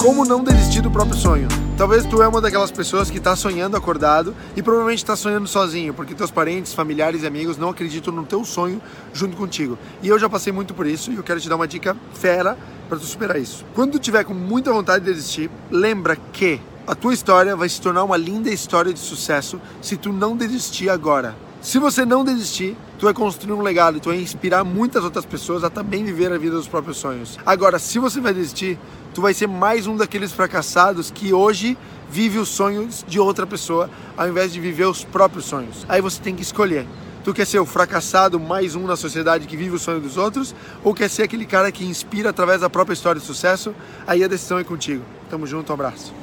Como não desistir do próprio sonho? Talvez tu é uma daquelas pessoas que está sonhando acordado e provavelmente está sonhando sozinho, porque teus parentes, familiares e amigos não acreditam no teu sonho junto contigo. E eu já passei muito por isso e eu quero te dar uma dica fera para tu superar isso. Quando tu tiver com muita vontade de desistir, lembra que a tua história vai se tornar uma linda história de sucesso se tu não desistir agora. Se você não desistir, tu vai construir um legado e tu vai inspirar muitas outras pessoas a também viver a vida dos próprios sonhos. Agora, se você vai desistir, tu vai ser mais um daqueles fracassados que hoje vive os sonhos de outra pessoa ao invés de viver os próprios sonhos. Aí você tem que escolher. Tu quer ser o fracassado mais um na sociedade que vive o sonho dos outros ou quer ser aquele cara que inspira através da própria história de sucesso? Aí a decisão é contigo. Tamo junto, um abraço.